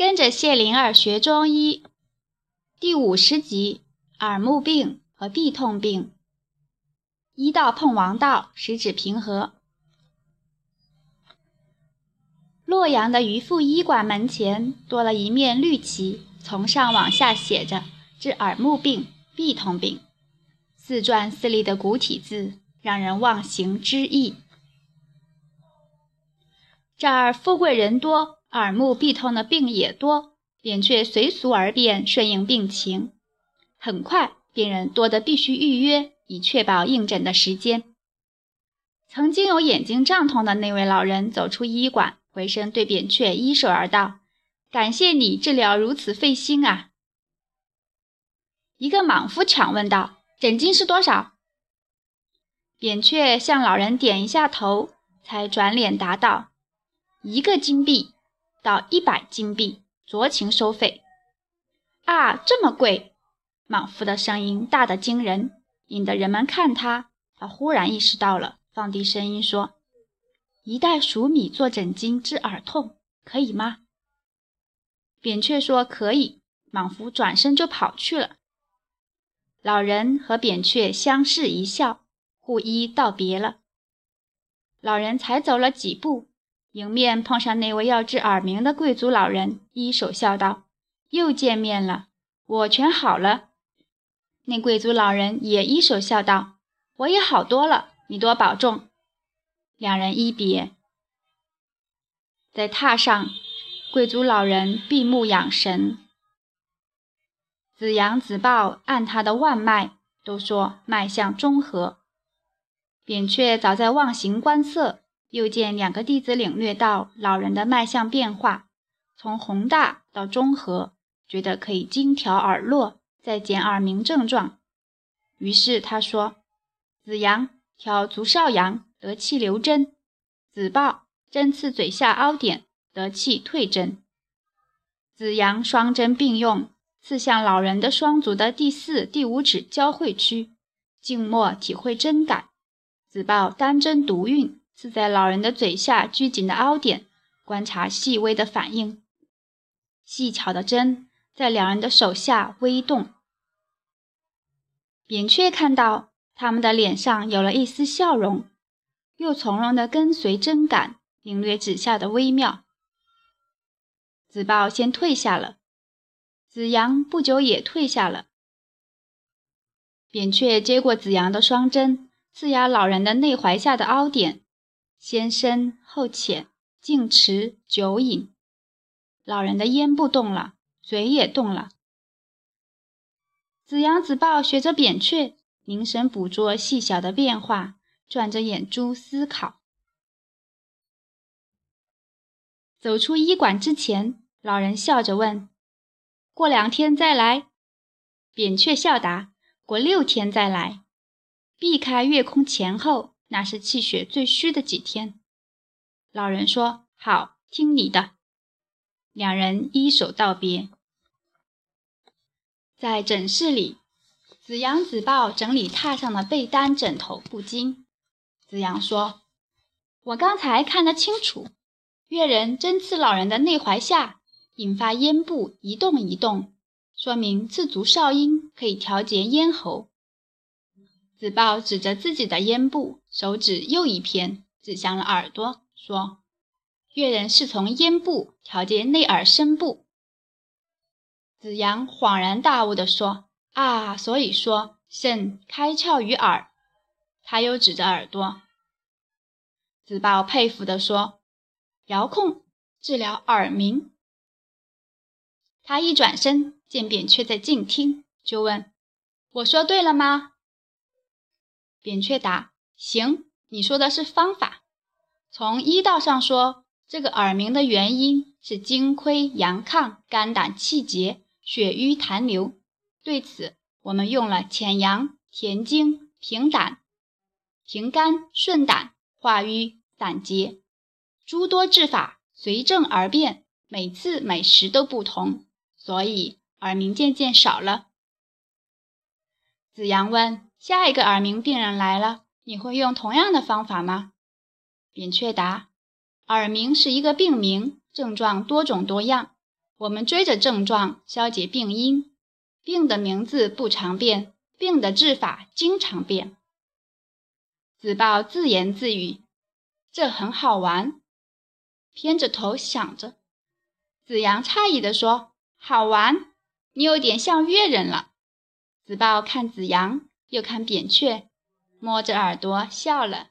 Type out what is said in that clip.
跟着谢灵儿学中医，第五十集：耳目病和痹痛病。医道碰王道，十指平和。洛阳的渔父医馆门前多了一面绿旗，从上往下写着“治耳目病、痹痛病”，四篆四隶的古体字，让人忘形之意。这儿富贵人多。耳目痹痛的病也多，扁鹊随俗而变，顺应病情。很快，病人多得必须预约，以确保应诊的时间。曾经有眼睛胀痛的那位老人走出医馆，回身对扁鹊一手而道：“感谢你治疗如此费心啊！”一个莽夫抢问道：“诊金是多少？”扁鹊向老人点一下头，才转脸答道：“一个金币。”到一百金币，酌情收费。啊，这么贵！莽夫的声音大得惊人，引得人们看他。他忽然意识到了，放低声音说：“一袋熟米做枕巾治耳痛，可以吗？”扁鹊说：“可以。”莽夫转身就跑去了。老人和扁鹊相视一笑，互一道别了。老人才走了几步。迎面碰上那位要治耳鸣的贵族老人，一手笑道：“又见面了，我全好了。”那贵族老人也一手笑道：“我也好多了，你多保重。”两人一别，在榻上，贵族老人闭目养神。子阳、子豹按他的腕脉，都说脉象中和。扁鹊早在忘形观色。又见两个弟子领略到老人的脉象变化，从宏大到中和，觉得可以精调耳络，再减耳鸣症状。于是他说：“子阳调足少阳，得气留针；子豹针刺嘴下凹点，得气退针。子阳双针并用，刺向老人的双足的第四、第五指交汇区，静默体会针感；子豹单针独运。”刺在老人的嘴下拘紧的凹点，观察细微的反应。细巧的针在两人的手下微动。扁鹊看到他们的脸上有了一丝笑容，又从容地跟随针感，领略指下的微妙。子豹先退下了，子阳不久也退下了。扁鹊接过子阳的双针，刺压老人的内踝下的凹点。先深后浅，静持久饮。老人的咽部动了，嘴也动了。子阳、子豹学着扁鹊，凝神捕捉细小的变化，转着眼珠思考。走出医馆之前，老人笑着问：“过两天再来？”扁鹊笑答：“过六天再来。”避开月空前后。那是气血最虚的几天。老人说：“好，听你的。”两人依手道别。在诊室里，子阳、子豹整理榻上的被单、枕头、布巾。子阳说：“我刚才看得清楚，月人针刺老人的内踝下，引发咽部一动一动，说明刺足少阴可以调节咽喉。”子豹指着自己的咽部。手指又一偏，指向了耳朵，说：“月人是从咽部调节内耳深部。”子阳恍然大悟地说：“啊，所以说肾开窍于耳。”他又指着耳朵。子豹佩服地说：“遥控治疗耳鸣。”他一转身，见扁鹊在静听，就问：“我说对了吗？”扁鹊答。行，你说的是方法。从医道上说，这个耳鸣的原因是精亏阳亢、肝胆气结、血瘀痰流。对此，我们用了潜阳、填精、平胆、平肝、顺胆、化瘀、散结诸多治法，随症而变，每次每时都不同，所以耳鸣渐渐少了。子阳问：下一个耳鸣病人来了。你会用同样的方法吗？扁鹊答：“耳鸣是一个病名，症状多种多样。我们追着症状消解病因，病的名字不常变，病的治法经常变。子豹自言自语：“这很好玩。”偏着头想着。子阳诧异地说：“好玩？你有点像越人了。”子豹看子阳，又看扁鹊，摸着耳朵笑了。